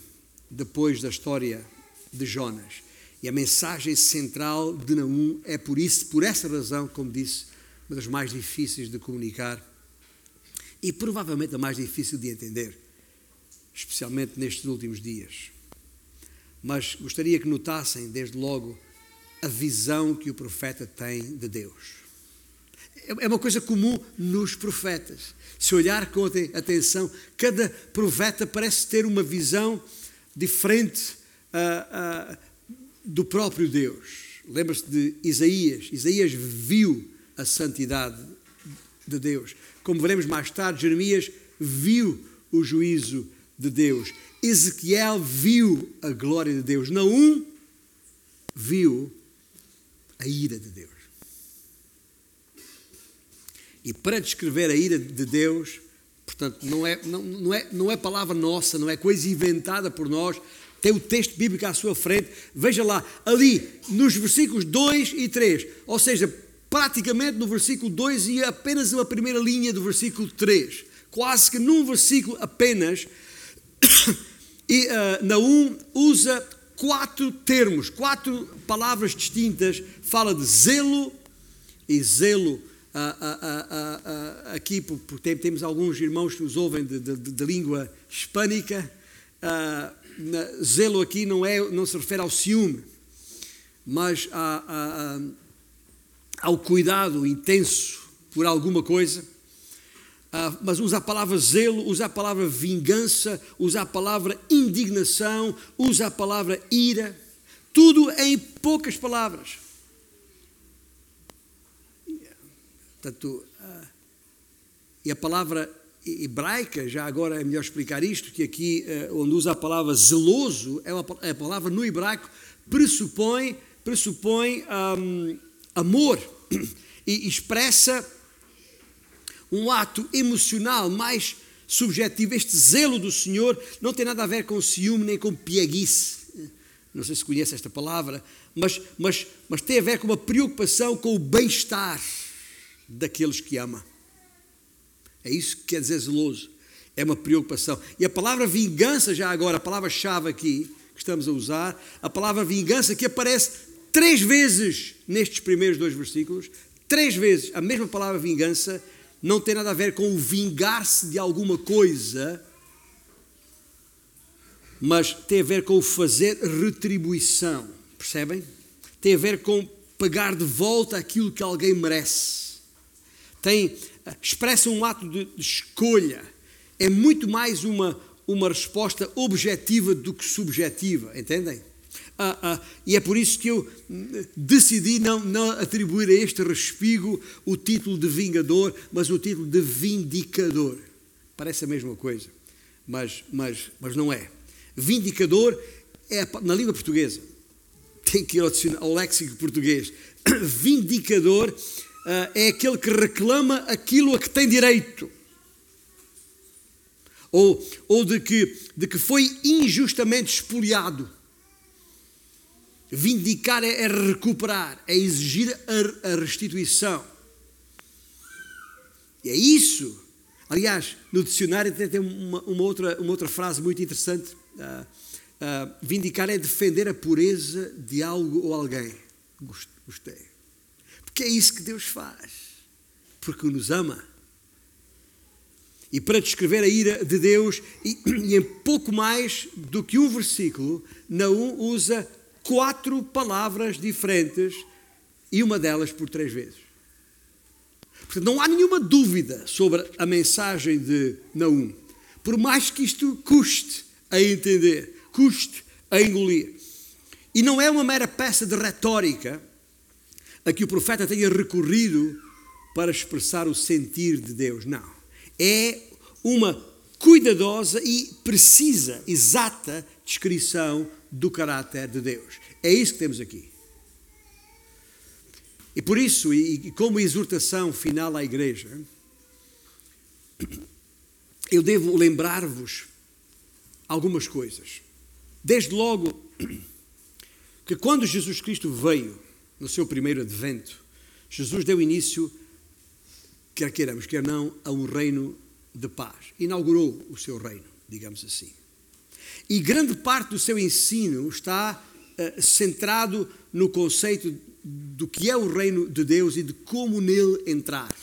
depois da história de Jonas. E a mensagem central de Naum é por isso, por essa razão, como disse, uma das mais difíceis de comunicar e provavelmente a mais difícil de entender, especialmente nestes últimos dias. Mas gostaria que notassem, desde logo, a visão que o profeta tem de Deus. É uma coisa comum nos profetas. Se olhar com atenção, cada profeta parece ter uma visão diferente uh, uh, do próprio Deus. Lembra-se de Isaías. Isaías viu a santidade de Deus. Como veremos mais tarde, Jeremias viu o juízo de Deus. Ezequiel viu a glória de Deus. Naum viu a ira de Deus. E para descrever a ira de Deus, portanto, não é, não, não, é, não é palavra nossa, não é coisa inventada por nós, tem o texto bíblico à sua frente, veja lá, ali nos versículos 2 e 3, ou seja, praticamente no versículo 2 e apenas na primeira linha do versículo 3, quase que num versículo apenas, e uh, usa quatro termos, quatro palavras distintas, fala de zelo, e zelo uh, aqui, porque temos alguns irmãos que nos ouvem de, de, de língua hispânica, zelo aqui não, é, não se refere ao ciúme, mas a, a, a, ao cuidado intenso por alguma coisa. Uh, mas usa a palavra zelo, usa a palavra vingança, usa a palavra indignação, usa a palavra ira, tudo em poucas palavras. Portanto, uh, e a palavra hebraica, já agora é melhor explicar isto, que aqui, uh, onde usa a palavra zeloso, é, uma, é a palavra no hebraico pressupõe, pressupõe um, amor e expressa um ato emocional mais subjetivo. Este zelo do Senhor não tem nada a ver com ciúme nem com pieguice. Não sei se conhece esta palavra, mas, mas, mas tem a ver com uma preocupação com o bem-estar daqueles que ama. É isso que quer dizer zeloso. É uma preocupação. E a palavra vingança, já agora, a palavra-chave aqui que estamos a usar, a palavra vingança que aparece três vezes nestes primeiros dois versículos, três vezes a mesma palavra vingança não tem nada a ver com o vingar-se de alguma coisa, mas tem a ver com o fazer retribuição, percebem? Tem a ver com pagar de volta aquilo que alguém merece. Tem, expressa um ato de, de escolha. É muito mais uma, uma resposta objetiva do que subjetiva, entendem? Ah, ah, e é por isso que eu hum, decidi não, não atribuir a este respigo o título de vingador, mas o título de vindicador. Parece a mesma coisa, mas, mas, mas não é. Vindicador é na língua portuguesa. Tem que ir ao, ao léxico português. Vindicador é aquele que reclama aquilo a que tem direito. Ou, ou de, que, de que foi injustamente expoliado Vindicar é, é recuperar, é exigir a, a restituição. E é isso. Aliás, no dicionário tem uma, uma, outra, uma outra frase muito interessante. Uh, uh, vindicar é defender a pureza de algo ou alguém. Gostei. Porque é isso que Deus faz. Porque nos ama. E para descrever a ira de Deus, e, e em pouco mais do que um versículo, Naum usa quatro palavras diferentes e uma delas por três vezes. Portanto, não há nenhuma dúvida sobre a mensagem de Naum. Por mais que isto custe a entender, custe a engolir. E não é uma mera peça de retórica a que o profeta tenha recorrido para expressar o sentir de Deus. Não. É uma cuidadosa e precisa, exata descrição do caráter de Deus. É isso que temos aqui. E por isso, e como exortação final à igreja, eu devo lembrar-vos algumas coisas. Desde logo, que quando Jesus Cristo veio no seu primeiro advento, Jesus deu início, quer queiramos, quer não, a um reino de paz. Inaugurou o seu reino, digamos assim. E grande parte do seu ensino está uh, centrado no conceito do que é o reino de Deus e de como nele entrar.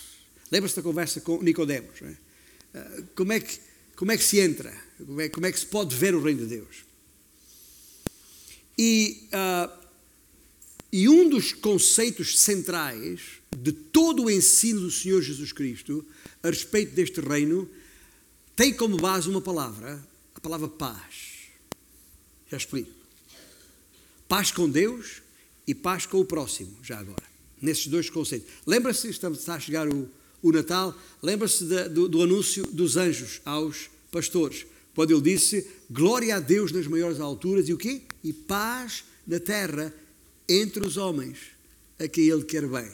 Lembra-se da conversa com Nicodemos? É? Uh, como, é que, como é que se entra? Como é, como é, que se pode ver o reino de Deus? E, uh, e um dos conceitos centrais de todo o ensino do Senhor Jesus Cristo a respeito deste reino tem como base uma palavra, a palavra paz. Já explico. Paz com Deus e paz com o próximo, já agora. Nesses dois conceitos. Lembra-se, está a chegar o, o Natal, lembra-se do, do anúncio dos anjos aos pastores. Quando ele disse, glória a Deus nas maiores alturas e o quê? E paz na terra entre os homens, a quem ele quer bem.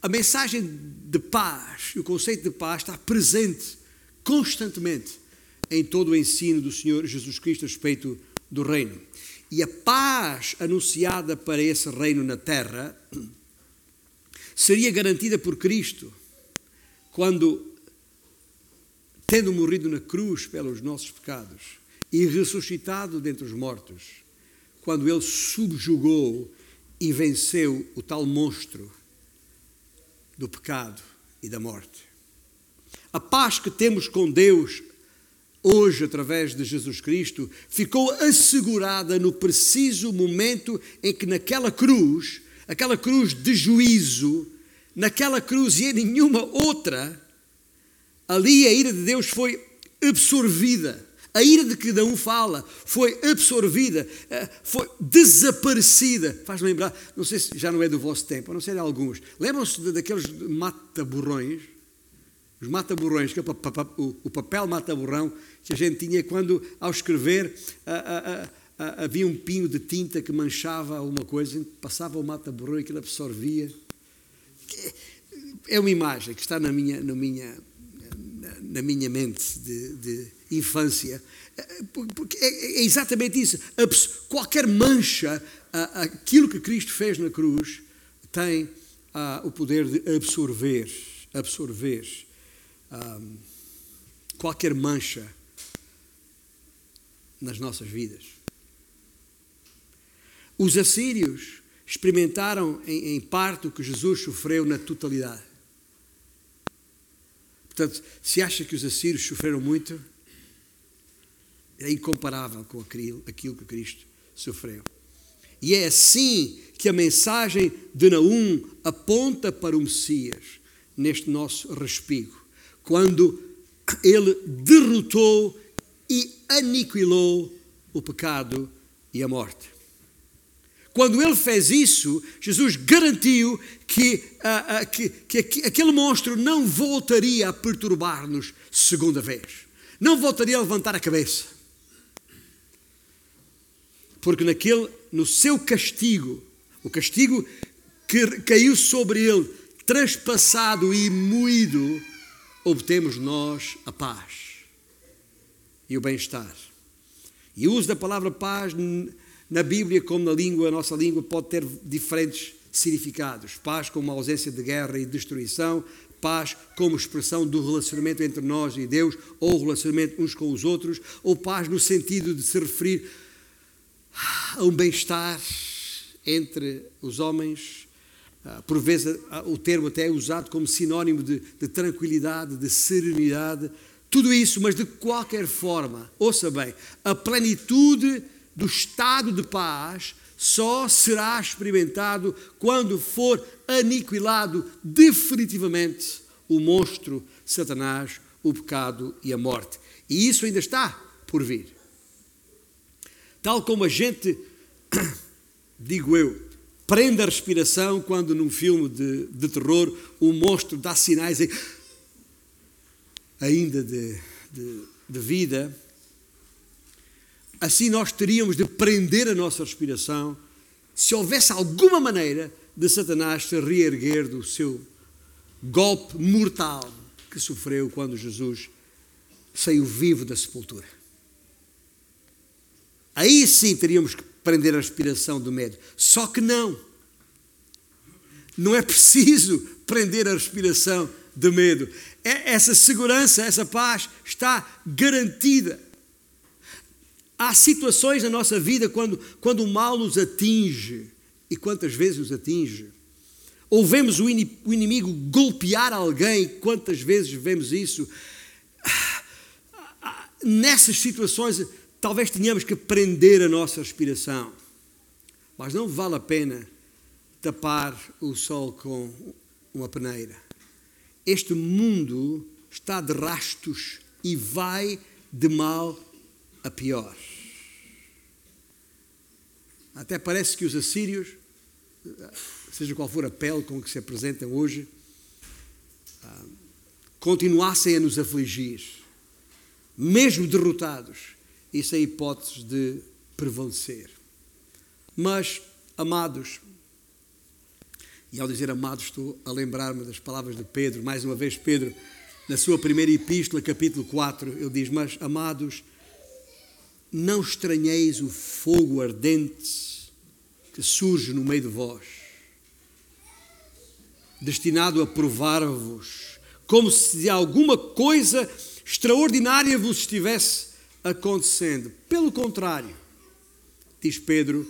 A mensagem de paz, o conceito de paz está presente constantemente em todo o ensino do Senhor Jesus Cristo a respeito do reino. E a paz anunciada para esse reino na terra seria garantida por Cristo quando, tendo morrido na cruz pelos nossos pecados e ressuscitado dentre os mortos, quando ele subjugou e venceu o tal monstro do pecado e da morte. A paz que temos com Deus hoje, através de Jesus Cristo, ficou assegurada no preciso momento em que, naquela cruz, aquela cruz de juízo, naquela cruz e em nenhuma outra, ali a ira de Deus foi absorvida. A ira de que um fala foi absorvida, eh, foi desaparecida. Faz-me lembrar, não sei se já não é do vosso tempo, não sei de alguns. Lembram-se daqueles mata-borrões? Os mata-borrões, é o papel mata-borrão que a gente tinha quando, ao escrever, havia um pinho de tinta que manchava alguma coisa, passava o mata-borrão e aquilo absorvia. É uma imagem que está na minha, na minha, na minha mente de, de infância. Porque é, é exatamente isso. Qualquer mancha, aquilo que Cristo fez na cruz, tem o poder de absorver, absorver qualquer mancha nas nossas vidas. Os assírios experimentaram em parte o que Jesus sofreu na totalidade. Portanto, se acha que os assírios sofreram muito, é incomparável com aquilo, que Cristo sofreu. E é assim que a mensagem de Naum aponta para o Messias neste nosso respigo quando ele derrotou e aniquilou o pecado e a morte. Quando ele fez isso, Jesus garantiu que, uh, uh, que, que aquele monstro não voltaria a perturbar-nos segunda vez. Não voltaria a levantar a cabeça. Porque naquele, no seu castigo, o castigo que caiu sobre ele, traspassado e moído, obtemos nós a paz e o bem-estar. E o uso da palavra paz na Bíblia, como na língua, a nossa língua, pode ter diferentes significados. Paz como ausência de guerra e destruição, paz como expressão do relacionamento entre nós e Deus, ou relacionamento uns com os outros, ou paz no sentido de se referir a um bem-estar entre os homens ah, por vezes ah, o termo até é usado como sinónimo de, de, tranquilidade, de serenidade, tudo isso, mas de qualquer forma, ouça bem, a plenitude do estado de paz só será experimentado quando for aniquilado definitivamente o monstro Satanás, o pecado e a morte. E isso ainda está por vir. Tal como a gente, digo eu, prende a respiração quando num filme de, de terror o monstro dá sinais ainda de, de, de vida. Assim nós teríamos de prender a nossa respiração se houvesse alguma maneira de Satanás se reerguer do seu golpe mortal que sofreu quando Jesus saiu vivo da sepultura. Aí sim teríamos que prender a respiração do medo. Só que não. Não é preciso prender a respiração de medo. É, essa segurança, essa paz está garantida. Há situações na nossa vida quando, quando o mal nos atinge, e quantas vezes nos atinge. Ou vemos o inimigo golpear alguém, quantas vezes vemos isso. Nessas situações, talvez tenhamos que prender a nossa respiração, mas não vale a pena tapar o sol com uma peneira. Este mundo está de rastos e vai de mal a pior. Até parece que os assírios, seja qual for a pele com que se apresentam hoje, ah, continuassem a nos afligir, mesmo derrotados, e sem hipóteses de prevalecer. Mas, amados, e ao dizer amados, estou a lembrar-me das palavras de Pedro, mais uma vez, Pedro, na sua primeira epístola, capítulo 4, ele diz: Mas, amados, não estranheis o fogo ardente que surge no meio de vós, destinado a provar-vos, como se de alguma coisa extraordinária vos estivesse acontecendo. Pelo contrário, diz Pedro,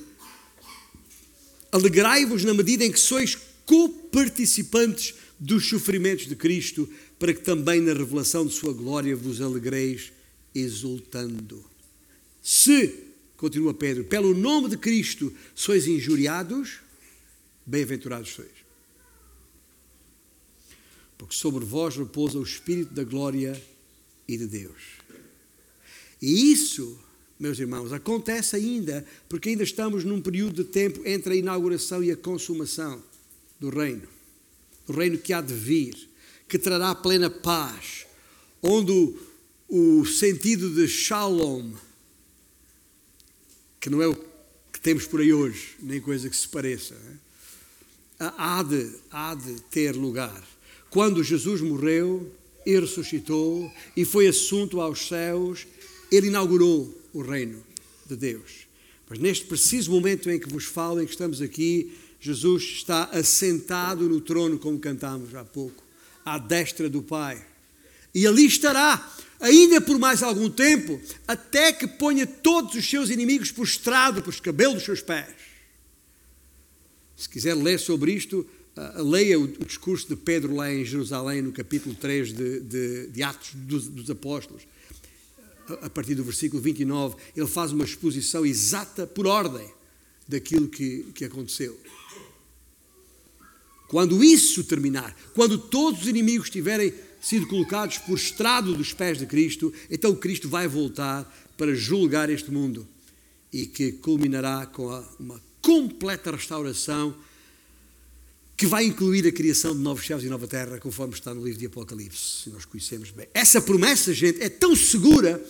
alegrai-vos na medida em que sois coparticipantes dos sofrimentos de Cristo, para que também na revelação de Sua glória vos alegreis exultando. Se, continua Pedro, pelo nome de Cristo sois injuriados, bem-aventurados sois. Porque sobre vós repousa o Espírito da glória e de Deus. E isso, meus irmãos, acontece ainda, porque ainda estamos num período de tempo entre a inauguração e a consumação do reino. O reino que há de vir, que trará plena paz, onde o, o sentido de shalom, que não é o que temos por aí hoje, nem coisa que se pareça, é? há de, há de ter lugar. Quando Jesus morreu e ressuscitou e foi assunto aos céus, ele inaugurou o reino de Deus. Mas neste preciso momento em que vos falo, em que estamos aqui, Jesus está assentado no trono, como cantámos há pouco, à destra do Pai. E ali estará ainda por mais algum tempo, até que ponha todos os seus inimigos prostrados por os cabelos dos seus pés. Se quiser ler sobre isto, uh, leia o, discurso de Pedro lá em Jerusalém, no capítulo 3 de, de, de Atos dos, dos Apóstolos. A partir do versículo 29, ele faz uma exposição exata por ordem daquilo que, que aconteceu. Quando isso terminar, quando todos os inimigos estiverem sido colocados por estrado dos pés de Cristo, então Cristo vai voltar para julgar este mundo e que culminará com uma completa restauração que vai incluir a criação de novos céus e nova terra, conforme está no livro de Apocalipse, se nós conhecemos bem. Essa promessa, gente, é tão segura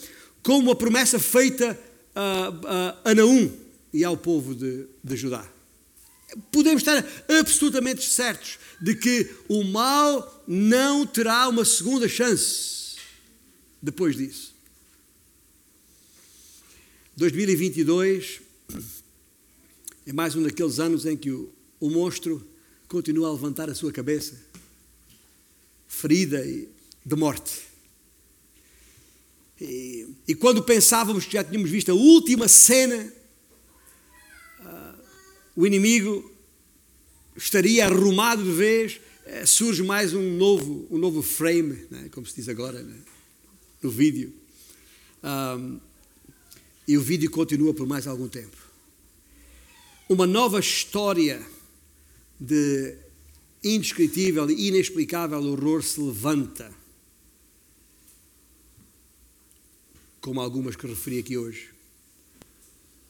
como a promessa feita a, a, a Naum e ao povo de, de Judá. Podemos estar absolutamente certos de que o mal não terá uma segunda chance depois disso. 2022 é mais um daqueles anos em que o, o monstro continua a levantar a sua cabeça, ferida e de morte. E, e, quando pensávamos que já tínhamos visto a última cena, o inimigo estaria arrumado de vez, eh, surge mais um novo, um novo frame, né? como se diz agora né? no vídeo. Um, e o vídeo continua por mais algum tempo. Uma nova história de indescritível e inexplicável horror se levanta, como algumas que referi aqui hoje.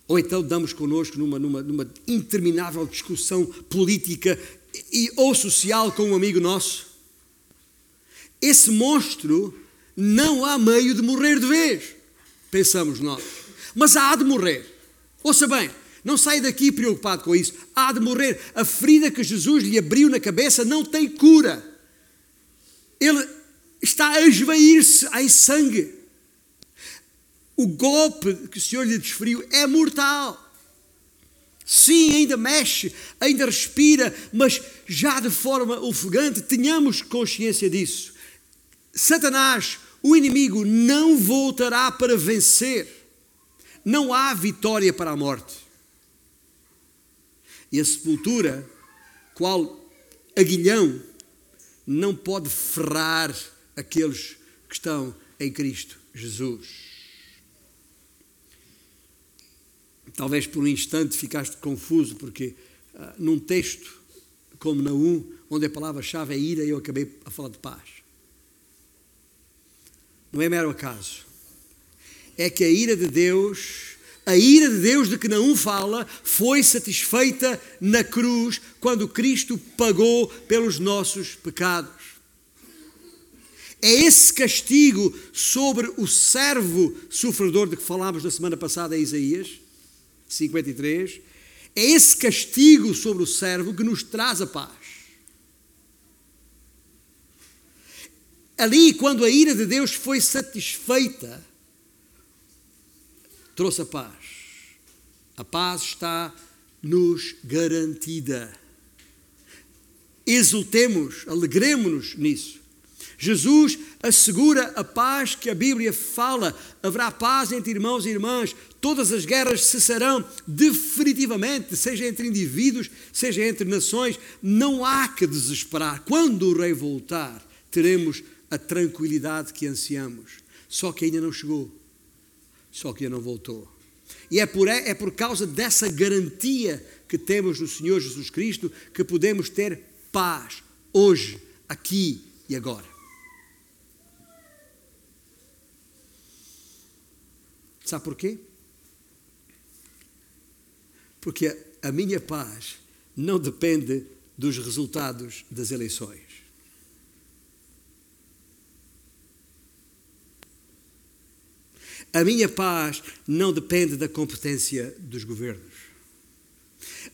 Ou então damos connosco numa, numa, numa interminável discussão política e, ou social com um amigo nosso. Esse monstro não há meio de morrer de vez, pensamos nós. Mas há de morrer. Ouça bem, não saia daqui preocupado com isso. Há de morrer. A ferida que Jesus lhe abriu na cabeça não tem cura. Ele está a esvair-se em sangue o golpe que o Senhor lhe desferiu é mortal. Sim, ainda mexe, ainda respira, mas já de forma ofegante, tenhamos consciência disso. Satanás, o inimigo, não voltará para vencer. Não há vitória para a morte. E a sepultura, qual aguilhão, não pode ferrar aqueles que estão em Cristo Jesus. Talvez por um instante ficaste confuso, porque uh, num texto como na 1, onde a palavra-chave é ira, eu acabei a falar de paz. Não é mero acaso. É que a ira de Deus, a ira de Deus de que Naum fala, foi satisfeita na cruz quando Cristo pagou pelos nossos pecados. É esse castigo sobre o servo sofredor de que falámos na semana passada Isaías 53. É esse castigo sobre o servo que nos traz a paz. Ali, quando a ira de Deus foi satisfeita, trouxe a paz. A paz está nos garantida. Exultemos, alegremos-nos nisso. Jesus assegura a paz que a Bíblia fala. Haverá paz entre irmãos e irmãs. Todas as guerras cessarão definitivamente, seja entre indivíduos, seja entre nações. Não há que desesperar. Quando o Rei voltar, teremos a tranquilidade que ansiamos. Só que ainda não chegou. Só que ainda não voltou. E é por, é por causa dessa garantia que temos no Senhor Jesus Cristo que podemos ter paz hoje, aqui e agora. Sabe porquê? Porque a minha paz não depende dos resultados das eleições. A minha paz não depende da competência dos governos.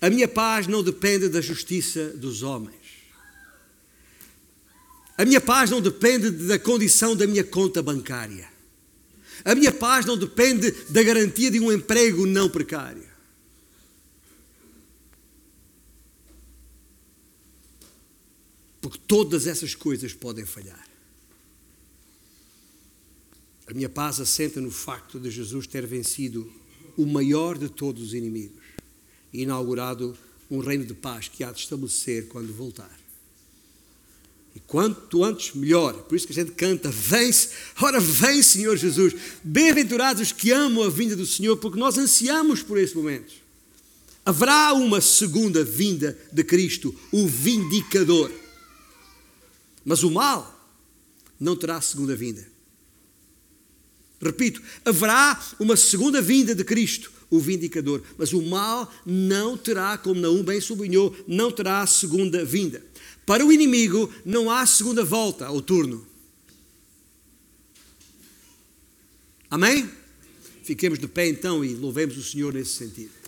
A minha paz não depende da justiça dos homens. A minha paz não depende da condição da minha conta bancária. A minha paz não depende da garantia de um emprego não precário. Porque todas essas coisas podem falhar. A minha paz assenta no facto de Jesus ter vencido o maior de todos os inimigos e inaugurado um reino de paz que há de estabelecer quando voltar. E quanto antes, melhor. Por isso que a gente canta: Vem, ora vem, Senhor Jesus. Bem-aventurados os que amam a vinda do Senhor, porque nós ansiamos por esse momento. Haverá uma segunda vinda de Cristo, o vindicador. Mas o mal não terá segunda vinda. Repito, haverá uma segunda vinda de Cristo, o vindicador. Mas o mal não terá, como Naum bem sublinhou, não terá segunda vinda. Para o inimigo não há segunda volta ao turno. Amém? Fiquemos de pé então e louvemos o Senhor nesse sentido.